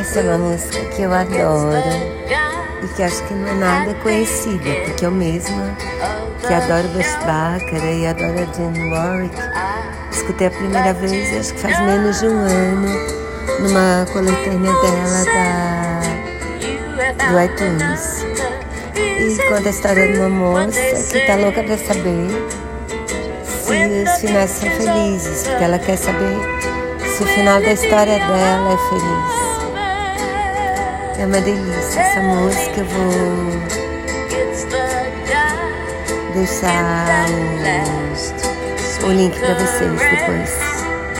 Essa é uma música que eu adoro e que acho que não é nada conhecida, porque eu mesma, que adoro Bush Baccara e adoro a Jane Warwick, escutei a primeira vez, acho que faz menos de um ano, numa coletânea dela da, do iTunes. E conta a história de uma moça que tá louca pra saber se os finais são felizes, porque ela quer saber se o final da história dela é feliz. É uma delícia essa música, eu vou deixar o, o link para vocês depois.